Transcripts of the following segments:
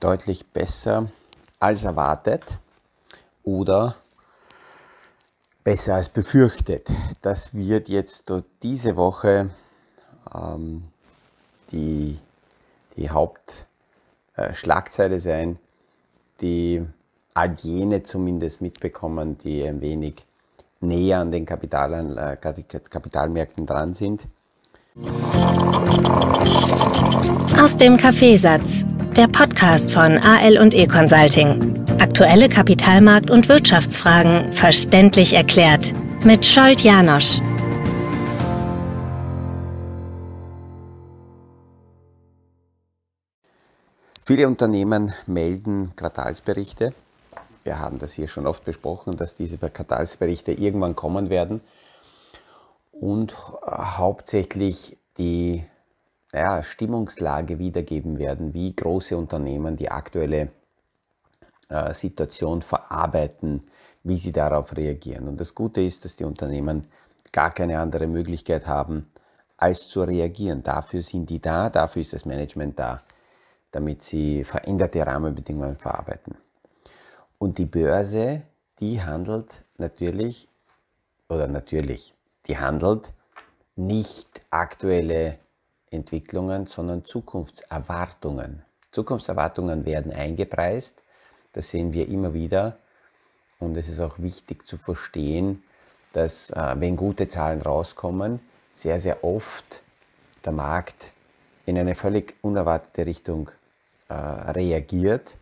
deutlich besser als erwartet oder besser als befürchtet. Das wird jetzt diese Woche ähm, die, die Hauptschlagzeile sein, die all jene zumindest mitbekommen, die ein wenig näher an den Kapital, Kapitalmärkten dran sind. Aus dem Kaffeesatz, der Podcast von AL und E Consulting. Aktuelle Kapitalmarkt- und Wirtschaftsfragen verständlich erklärt mit Scholt Janosch. Viele Unternehmen melden Quartalsberichte. Wir haben das hier schon oft besprochen, dass diese Quartalsberichte irgendwann kommen werden und hauptsächlich die ja, Stimmungslage wiedergeben werden, wie große Unternehmen die aktuelle äh, Situation verarbeiten, wie sie darauf reagieren. Und das Gute ist, dass die Unternehmen gar keine andere Möglichkeit haben, als zu reagieren. Dafür sind die da, dafür ist das Management da, damit sie veränderte Rahmenbedingungen verarbeiten. Und die Börse, die handelt natürlich, oder natürlich, die handelt nicht aktuelle Entwicklungen, sondern Zukunftserwartungen. Zukunftserwartungen werden eingepreist das sehen wir immer wieder. Und es ist auch wichtig zu verstehen, dass äh, wenn gute Zahlen rauskommen, sehr, sehr oft der Markt in eine völlig unerwartete Richtung äh, reagiert.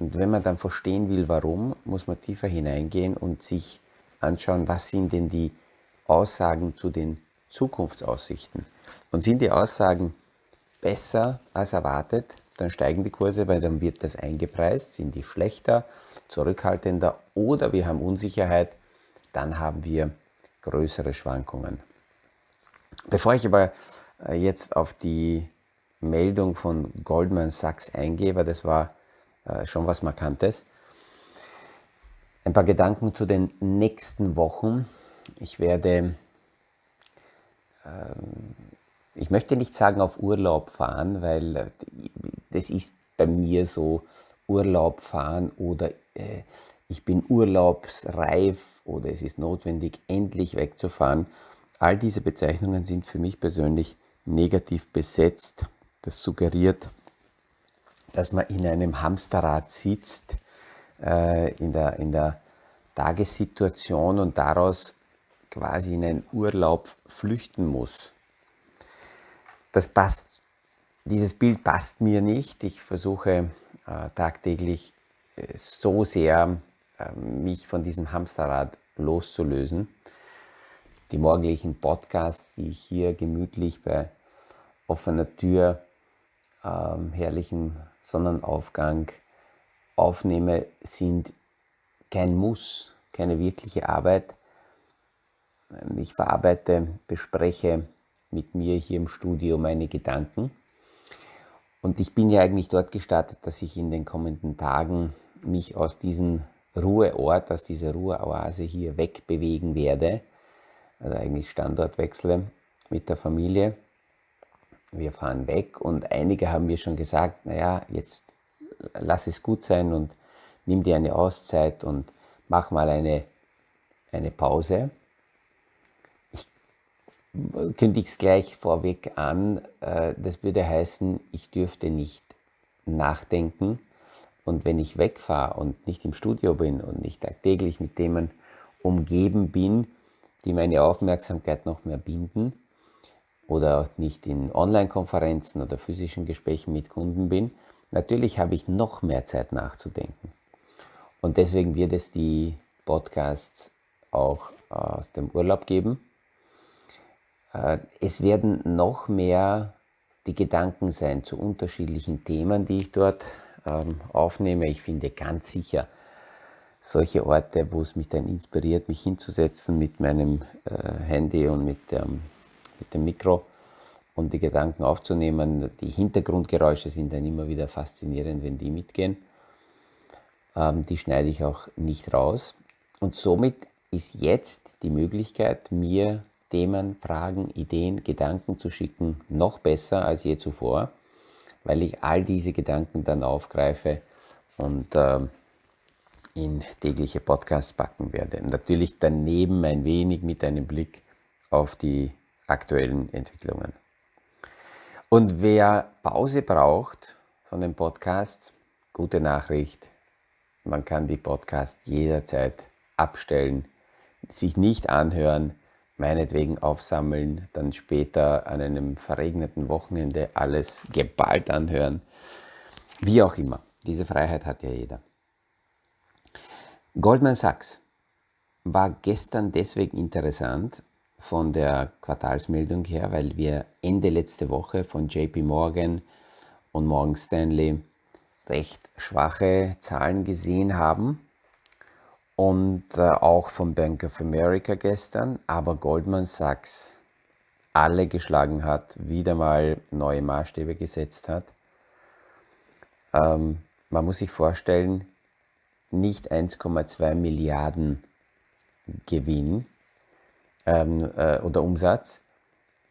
Und wenn man dann verstehen will, warum, muss man tiefer hineingehen und sich anschauen, was sind denn die Aussagen zu den Zukunftsaussichten. Und sind die Aussagen besser als erwartet, dann steigen die Kurse, weil dann wird das eingepreist, sind die schlechter, zurückhaltender oder wir haben Unsicherheit, dann haben wir größere Schwankungen. Bevor ich aber äh, jetzt auf die Meldung von Goldman Sachs eingehe, weil das war äh, schon was Markantes, ein paar Gedanken zu den nächsten Wochen. Ich werde ich möchte nicht sagen auf Urlaub fahren, weil äh, das ist bei mir so Urlaub fahren oder äh, ich bin urlaubsreif oder es ist notwendig, endlich wegzufahren. All diese Bezeichnungen sind für mich persönlich negativ besetzt. Das suggeriert, dass man in einem Hamsterrad sitzt, äh, in, der, in der Tagessituation und daraus quasi in einen Urlaub flüchten muss das passt, dieses Bild passt mir nicht. Ich versuche äh, tagtäglich äh, so sehr äh, mich von diesem Hamsterrad loszulösen. Die morgendlichen Podcasts, die ich hier gemütlich bei offener Tür, ähm, herrlichem Sonnenaufgang aufnehme, sind kein Muss, keine wirkliche Arbeit. Ich verarbeite, bespreche mit mir hier im Studio meine Gedanken. Und ich bin ja eigentlich dort gestartet, dass ich in den kommenden Tagen mich aus diesem Ruheort, aus dieser Ruheoase hier wegbewegen werde. Also eigentlich Standortwechsle mit der Familie. Wir fahren weg und einige haben mir schon gesagt, naja, jetzt lass es gut sein und nimm dir eine Auszeit und mach mal eine, eine Pause kündige es gleich vorweg an. Äh, das würde heißen, ich dürfte nicht nachdenken. Und wenn ich wegfahre und nicht im Studio bin und nicht tagtäglich mit Themen umgeben bin, die meine Aufmerksamkeit noch mehr binden, oder nicht in Online-Konferenzen oder physischen Gesprächen mit Kunden bin, natürlich habe ich noch mehr Zeit nachzudenken. Und deswegen wird es die Podcasts auch aus dem Urlaub geben es werden noch mehr die Gedanken sein zu unterschiedlichen Themen, die ich dort ähm, aufnehme. Ich finde ganz sicher solche Orte, wo es mich dann inspiriert, mich hinzusetzen mit meinem äh, Handy und mit, mit dem Mikro und die Gedanken aufzunehmen. Die Hintergrundgeräusche sind dann immer wieder faszinierend, wenn die mitgehen. Ähm, die schneide ich auch nicht raus. Und somit ist jetzt die Möglichkeit, mir Themen, Fragen, Ideen, Gedanken zu schicken, noch besser als je zuvor, weil ich all diese Gedanken dann aufgreife und äh, in tägliche Podcasts packen werde. Natürlich daneben ein wenig mit einem Blick auf die aktuellen Entwicklungen. Und wer Pause braucht von dem Podcast, gute Nachricht, man kann die Podcast jederzeit abstellen, sich nicht anhören, meinetwegen aufsammeln, dann später an einem verregneten Wochenende alles geballt anhören. Wie auch immer. Diese Freiheit hat ja jeder. Goldman Sachs war gestern deswegen interessant von der Quartalsmeldung her, weil wir Ende letzte Woche von JP Morgan und Morgan Stanley recht schwache Zahlen gesehen haben und äh, auch von Bank of America gestern, aber Goldman Sachs alle geschlagen hat, wieder mal neue Maßstäbe gesetzt hat. Ähm, man muss sich vorstellen, nicht 1,2 Milliarden Gewinn ähm, äh, oder Umsatz,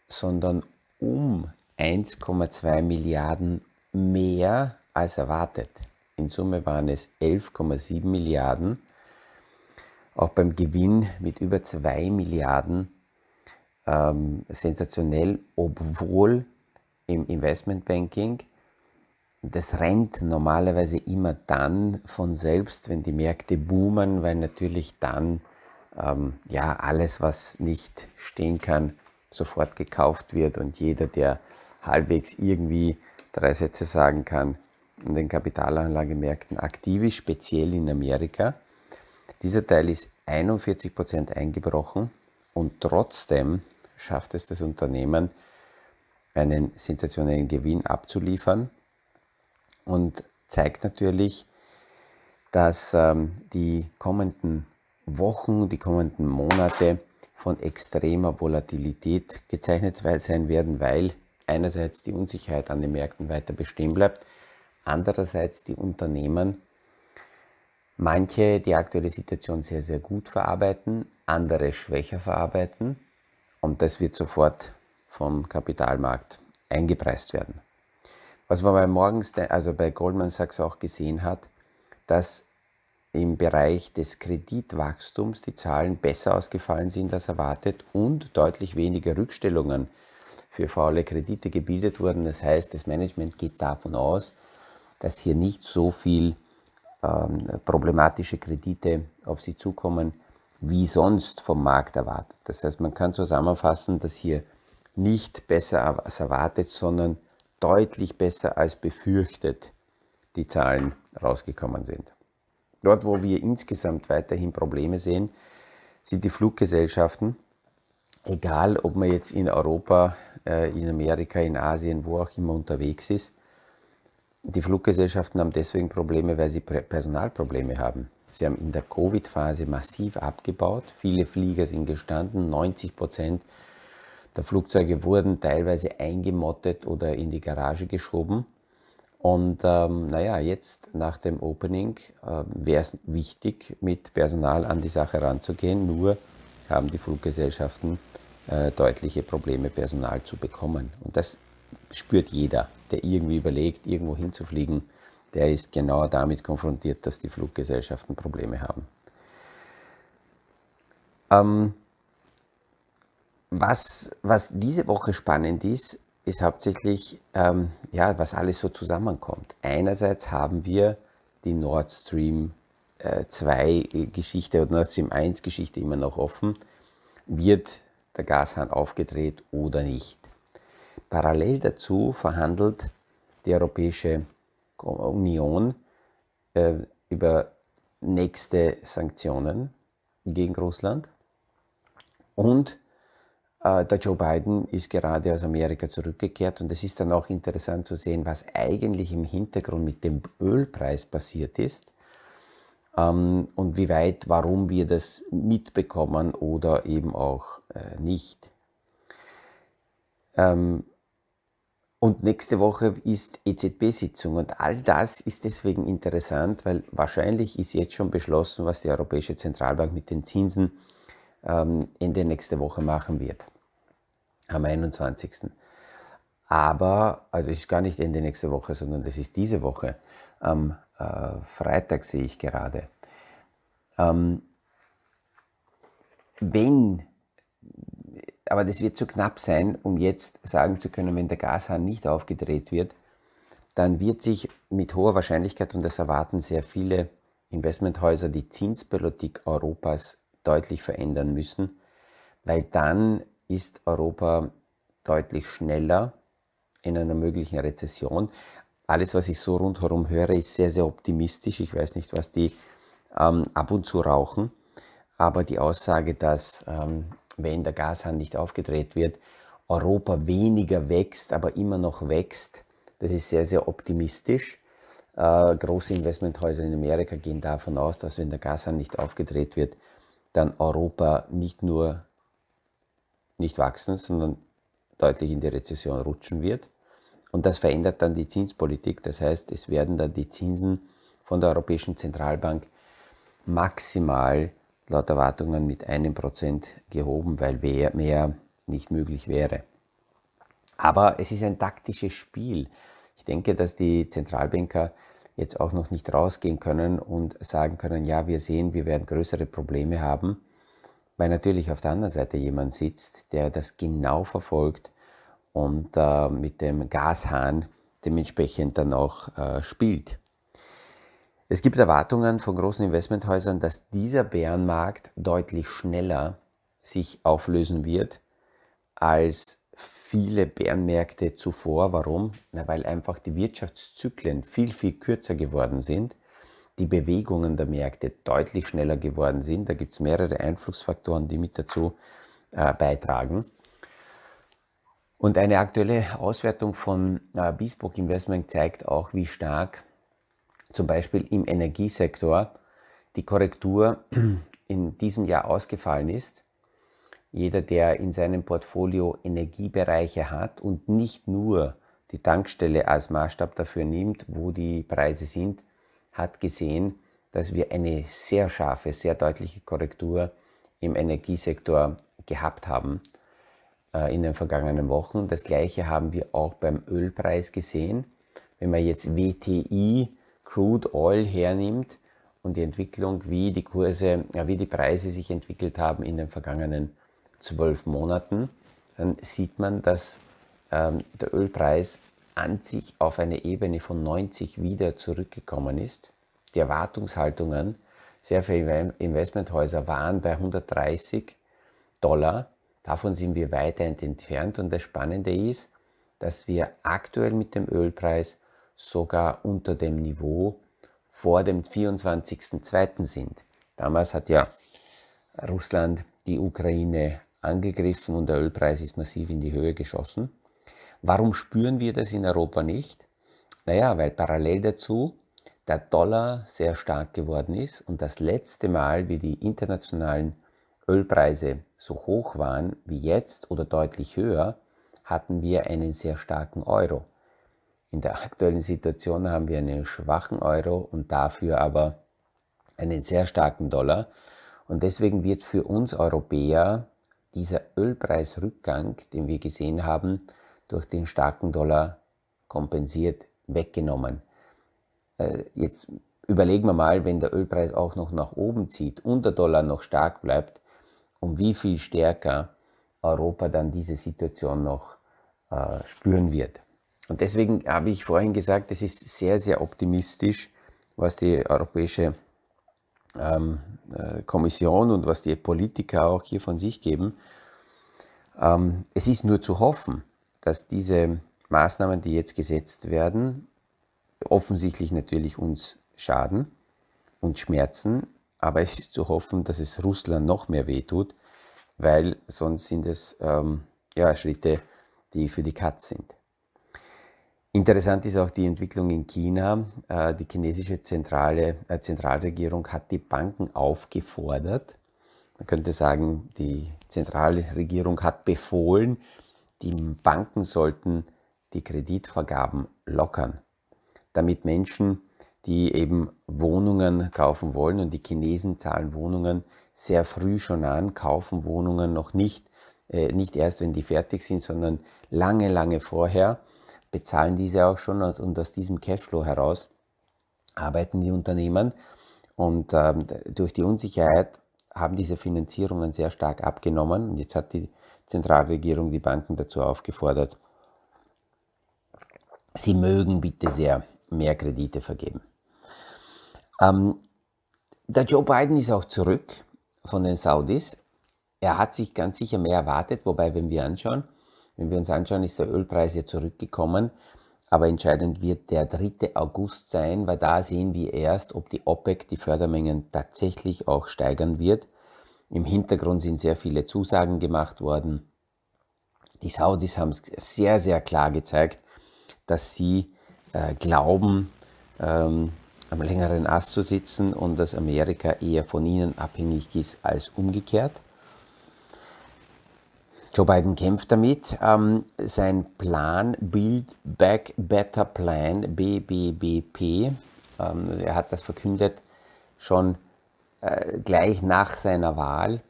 sondern um 1,2 Milliarden mehr als erwartet. In Summe waren es 11,7 Milliarden auch beim Gewinn mit über 2 Milliarden ähm, sensationell, obwohl im Investmentbanking das rennt normalerweise immer dann von selbst, wenn die Märkte boomen, weil natürlich dann ähm, ja alles, was nicht stehen kann, sofort gekauft wird und jeder, der halbwegs irgendwie drei Sätze sagen kann, in den Kapitalanlagemärkten aktiv ist, speziell in Amerika, dieser Teil ist 41% eingebrochen und trotzdem schafft es das Unternehmen, einen sensationellen Gewinn abzuliefern und zeigt natürlich, dass ähm, die kommenden Wochen, die kommenden Monate von extremer Volatilität gezeichnet sein werden, weil einerseits die Unsicherheit an den Märkten weiter bestehen bleibt, andererseits die Unternehmen manche die aktuelle Situation sehr, sehr gut verarbeiten, andere schwächer verarbeiten und das wird sofort vom Kapitalmarkt eingepreist werden. Was man bei Morgens, also bei Goldman Sachs auch gesehen hat, dass im Bereich des Kreditwachstums die Zahlen besser ausgefallen sind als erwartet und deutlich weniger Rückstellungen für faule Kredite gebildet wurden. Das heißt, das Management geht davon aus, dass hier nicht so viel problematische Kredite auf sie zukommen, wie sonst vom Markt erwartet. Das heißt, man kann zusammenfassen, dass hier nicht besser als erwartet, sondern deutlich besser als befürchtet die Zahlen rausgekommen sind. Dort, wo wir insgesamt weiterhin Probleme sehen, sind die Fluggesellschaften, egal ob man jetzt in Europa, äh, in Amerika, in Asien, wo auch immer unterwegs ist, die Fluggesellschaften haben deswegen Probleme, weil sie Personalprobleme haben. Sie haben in der Covid-Phase massiv abgebaut. Viele Flieger sind gestanden. 90 Prozent der Flugzeuge wurden teilweise eingemottet oder in die Garage geschoben. Und ähm, naja, jetzt nach dem Opening äh, wäre es wichtig, mit Personal an die Sache ranzugehen. Nur haben die Fluggesellschaften äh, deutliche Probleme, Personal zu bekommen. Und das spürt jeder der irgendwie überlegt, irgendwo hinzufliegen, der ist genau damit konfrontiert, dass die Fluggesellschaften Probleme haben. Ähm, was, was diese Woche spannend ist, ist hauptsächlich, ähm, ja, was alles so zusammenkommt. Einerseits haben wir die Nord Stream äh, 2 Geschichte oder Nord Stream 1 Geschichte immer noch offen. Wird der Gashahn aufgedreht oder nicht? Parallel dazu verhandelt die Europäische Union äh, über nächste Sanktionen gegen Russland. Und äh, der Joe Biden ist gerade aus Amerika zurückgekehrt und es ist dann auch interessant zu sehen, was eigentlich im Hintergrund mit dem Ölpreis passiert ist ähm, und wie weit, warum wir das mitbekommen oder eben auch äh, nicht. Ähm, und nächste Woche ist EZB-Sitzung und all das ist deswegen interessant, weil wahrscheinlich ist jetzt schon beschlossen, was die Europäische Zentralbank mit den Zinsen ähm, Ende nächste Woche machen wird, am 21. Aber, also es ist gar nicht Ende nächste Woche, sondern das ist diese Woche. Am äh, Freitag sehe ich gerade. Ähm, wenn, aber das wird zu knapp sein, um jetzt sagen zu können, wenn der Gashahn nicht aufgedreht wird, dann wird sich mit hoher Wahrscheinlichkeit, und das erwarten sehr viele Investmenthäuser, die Zinspolitik Europas deutlich verändern müssen, weil dann ist Europa deutlich schneller in einer möglichen Rezession. Alles, was ich so rundherum höre, ist sehr, sehr optimistisch. Ich weiß nicht, was die ähm, ab und zu rauchen, aber die Aussage, dass ähm, wenn der Gashahn nicht aufgedreht wird, Europa weniger wächst, aber immer noch wächst, das ist sehr, sehr optimistisch. Äh, große Investmenthäuser in Amerika gehen davon aus, dass wenn der Gashahn nicht aufgedreht wird, dann Europa nicht nur nicht wachsen, sondern deutlich in die Rezession rutschen wird. Und das verändert dann die Zinspolitik. Das heißt, es werden dann die Zinsen von der Europäischen Zentralbank maximal laut Erwartungen mit einem Prozent gehoben, weil mehr nicht möglich wäre. Aber es ist ein taktisches Spiel. Ich denke, dass die Zentralbanker jetzt auch noch nicht rausgehen können und sagen können, ja, wir sehen, wir werden größere Probleme haben, weil natürlich auf der anderen Seite jemand sitzt, der das genau verfolgt und äh, mit dem Gashahn dementsprechend dann auch äh, spielt. Es gibt Erwartungen von großen Investmenthäusern, dass dieser Bärenmarkt deutlich schneller sich auflösen wird als viele Bärenmärkte zuvor. Warum? Na, weil einfach die Wirtschaftszyklen viel, viel kürzer geworden sind, die Bewegungen der Märkte deutlich schneller geworden sind. Da gibt es mehrere Einflussfaktoren, die mit dazu äh, beitragen. Und eine aktuelle Auswertung von äh, Bespoke Investment zeigt auch, wie stark zum Beispiel im Energiesektor die Korrektur in diesem Jahr ausgefallen ist jeder, der in seinem Portfolio Energiebereiche hat und nicht nur die Tankstelle als Maßstab dafür nimmt, wo die Preise sind, hat gesehen, dass wir eine sehr scharfe, sehr deutliche Korrektur im Energiesektor gehabt haben äh, in den vergangenen Wochen. Das gleiche haben wir auch beim Ölpreis gesehen. Wenn man jetzt WTI, Crude Oil hernimmt und die Entwicklung, wie die Kurse, wie die Preise sich entwickelt haben in den vergangenen zwölf Monaten, dann sieht man, dass ähm, der Ölpreis an sich auf eine Ebene von 90 wieder zurückgekommen ist. Die Erwartungshaltungen sehr viele Investmenthäuser waren bei 130 Dollar. Davon sind wir weiterhin entfernt. Und das Spannende ist, dass wir aktuell mit dem Ölpreis sogar unter dem Niveau vor dem 24.02. sind. Damals hat ja Russland die Ukraine angegriffen und der Ölpreis ist massiv in die Höhe geschossen. Warum spüren wir das in Europa nicht? Naja, weil parallel dazu der Dollar sehr stark geworden ist und das letzte Mal, wie die internationalen Ölpreise so hoch waren wie jetzt oder deutlich höher, hatten wir einen sehr starken Euro. In der aktuellen Situation haben wir einen schwachen Euro und dafür aber einen sehr starken Dollar. Und deswegen wird für uns Europäer dieser Ölpreisrückgang, den wir gesehen haben, durch den starken Dollar kompensiert, weggenommen. Äh, jetzt überlegen wir mal, wenn der Ölpreis auch noch nach oben zieht und der Dollar noch stark bleibt, um wie viel stärker Europa dann diese Situation noch äh, spüren wird. Und deswegen habe ich vorhin gesagt, es ist sehr, sehr optimistisch, was die Europäische ähm, äh, Kommission und was die Politiker auch hier von sich geben. Ähm, es ist nur zu hoffen, dass diese Maßnahmen, die jetzt gesetzt werden, offensichtlich natürlich uns schaden und schmerzen, aber es ist zu hoffen, dass es Russland noch mehr wehtut, weil sonst sind es ähm, ja, Schritte, die für die Katz sind. Interessant ist auch die Entwicklung in China. Äh, die chinesische Zentrale, äh, Zentralregierung hat die Banken aufgefordert, man könnte sagen, die Zentralregierung hat befohlen, die Banken sollten die Kreditvergaben lockern, damit Menschen, die eben Wohnungen kaufen wollen und die Chinesen zahlen Wohnungen sehr früh schon an, kaufen Wohnungen noch nicht, äh, nicht erst, wenn die fertig sind, sondern lange, lange vorher, bezahlen diese auch schon und aus diesem Cashflow heraus arbeiten die Unternehmen. Und ähm, durch die Unsicherheit haben diese Finanzierungen sehr stark abgenommen. Und jetzt hat die Zentralregierung die Banken dazu aufgefordert, sie mögen bitte sehr mehr Kredite vergeben. Ähm, der Joe Biden ist auch zurück von den Saudis. Er hat sich ganz sicher mehr erwartet, wobei, wenn wir anschauen, wenn wir uns anschauen, ist der Ölpreis ja zurückgekommen. Aber entscheidend wird der 3. August sein, weil da sehen wir erst, ob die OPEC die Fördermengen tatsächlich auch steigern wird. Im Hintergrund sind sehr viele Zusagen gemacht worden. Die Saudis haben es sehr, sehr klar gezeigt, dass sie äh, glauben, ähm, am längeren Ast zu sitzen und dass Amerika eher von ihnen abhängig ist als umgekehrt. Joe Biden kämpft damit. Ähm, sein Plan, Build Back Better Plan, BBBP, ähm, er hat das verkündet schon äh, gleich nach seiner Wahl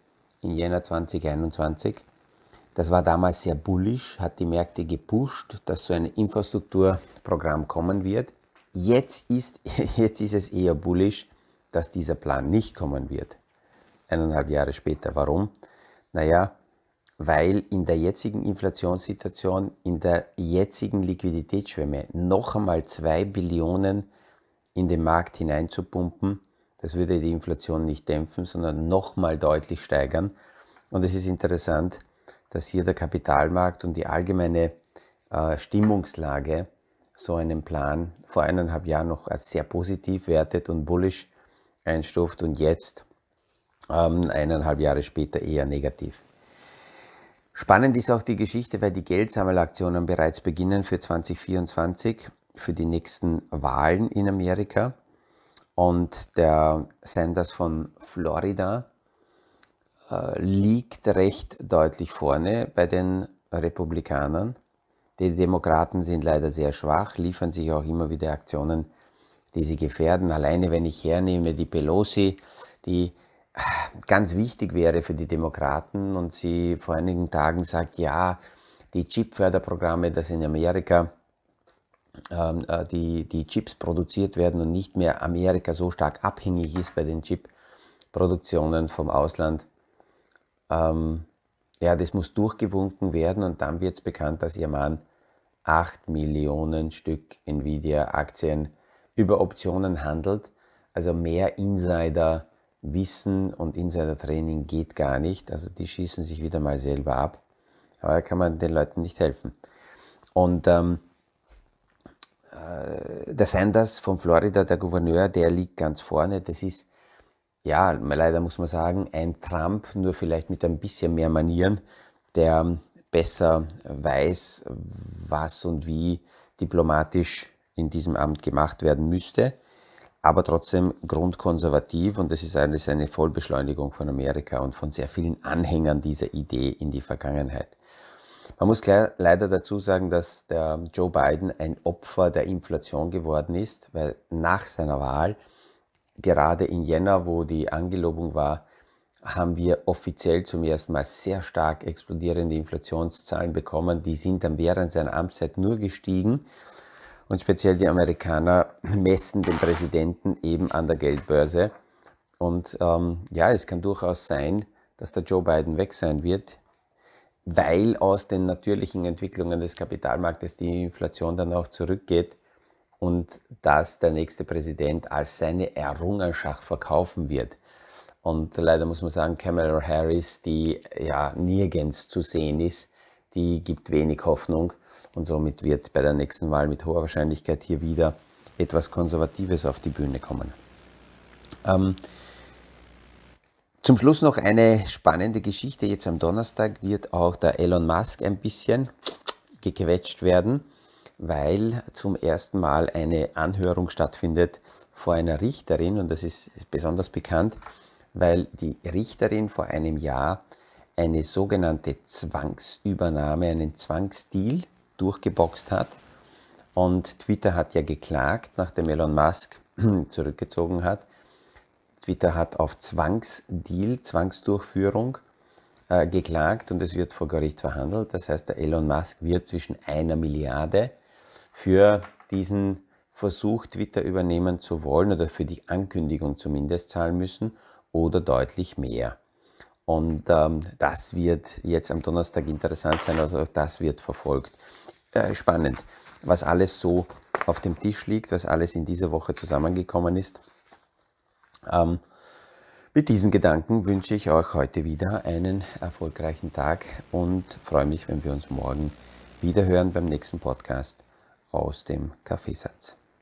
im Jänner 2021. Das war damals sehr bullish, hat die Märkte gepusht, dass so ein Infrastrukturprogramm kommen wird. Jetzt ist, jetzt ist es eher bullish, dass dieser Plan nicht kommen wird. Eineinhalb Jahre später. Warum? Naja, weil in der jetzigen Inflationssituation, in der jetzigen Liquiditätsschwemme noch einmal zwei Billionen in den Markt hineinzupumpen, das würde die Inflation nicht dämpfen, sondern noch mal deutlich steigern. Und es ist interessant, dass hier der Kapitalmarkt und die allgemeine äh, Stimmungslage so einen Plan vor eineinhalb Jahren noch als sehr positiv wertet und bullish einstuft und jetzt ähm, eineinhalb Jahre später eher negativ. Spannend ist auch die Geschichte, weil die Geldsammelaktionen bereits beginnen für 2024, für die nächsten Wahlen in Amerika. Und der Sanders von Florida äh, liegt recht deutlich vorne bei den Republikanern. Die Demokraten sind leider sehr schwach, liefern sich auch immer wieder Aktionen, die sie gefährden. Alleine wenn ich hernehme, die Pelosi, die ganz wichtig wäre für die Demokraten und sie vor einigen Tagen sagt, ja, die Chip-Förderprogramme, dass in Amerika ähm, äh, die, die Chips produziert werden und nicht mehr Amerika so stark abhängig ist bei den Chip-Produktionen vom Ausland. Ähm, ja, das muss durchgewunken werden und dann wird es bekannt, dass ihr Mann 8 Millionen Stück Nvidia-Aktien über Optionen handelt. Also mehr Insider Wissen und Insider-Training geht gar nicht. Also die schießen sich wieder mal selber ab. Aber da kann man den Leuten nicht helfen. Und ähm, äh, der Sanders von Florida, der Gouverneur, der liegt ganz vorne. Das ist, ja, leider muss man sagen, ein Trump, nur vielleicht mit ein bisschen mehr Manieren, der besser weiß, was und wie diplomatisch in diesem Amt gemacht werden müsste aber trotzdem grundkonservativ und das ist eigentlich eine Vollbeschleunigung von Amerika und von sehr vielen Anhängern dieser Idee in die Vergangenheit. Man muss leider dazu sagen, dass der Joe Biden ein Opfer der Inflation geworden ist, weil nach seiner Wahl, gerade in Jänner, wo die Angelobung war, haben wir offiziell zum ersten Mal sehr stark explodierende Inflationszahlen bekommen. Die sind dann während seiner Amtszeit nur gestiegen und speziell die Amerikaner messen den Präsidenten eben an der Geldbörse. Und ähm, ja, es kann durchaus sein, dass der Joe Biden weg sein wird, weil aus den natürlichen Entwicklungen des Kapitalmarktes die Inflation dann auch zurückgeht und dass der nächste Präsident als seine Errungenschaft verkaufen wird. Und leider muss man sagen, Kamala Harris, die ja nirgends zu sehen ist, die gibt wenig Hoffnung. Und somit wird bei der nächsten Wahl mit hoher Wahrscheinlichkeit hier wieder etwas Konservatives auf die Bühne kommen. Ähm, zum Schluss noch eine spannende Geschichte. Jetzt am Donnerstag wird auch der Elon Musk ein bisschen gequetscht werden, weil zum ersten Mal eine Anhörung stattfindet vor einer Richterin und das ist besonders bekannt, weil die Richterin vor einem Jahr eine sogenannte Zwangsübernahme, einen Zwangsdeal durchgeboxt hat. Und Twitter hat ja geklagt, nachdem Elon Musk zurückgezogen hat. Twitter hat auf Zwangsdeal, Zwangsdurchführung äh, geklagt und es wird vor Gericht verhandelt. Das heißt, der Elon Musk wird zwischen einer Milliarde für diesen Versuch, Twitter übernehmen zu wollen oder für die Ankündigung zumindest zahlen müssen oder deutlich mehr. Und ähm, das wird jetzt am Donnerstag interessant sein, also das wird verfolgt. Äh, spannend, was alles so auf dem Tisch liegt, was alles in dieser Woche zusammengekommen ist. Ähm, mit diesen Gedanken wünsche ich euch heute wieder einen erfolgreichen Tag und freue mich, wenn wir uns morgen wieder hören beim nächsten Podcast aus dem Kaffeesatz.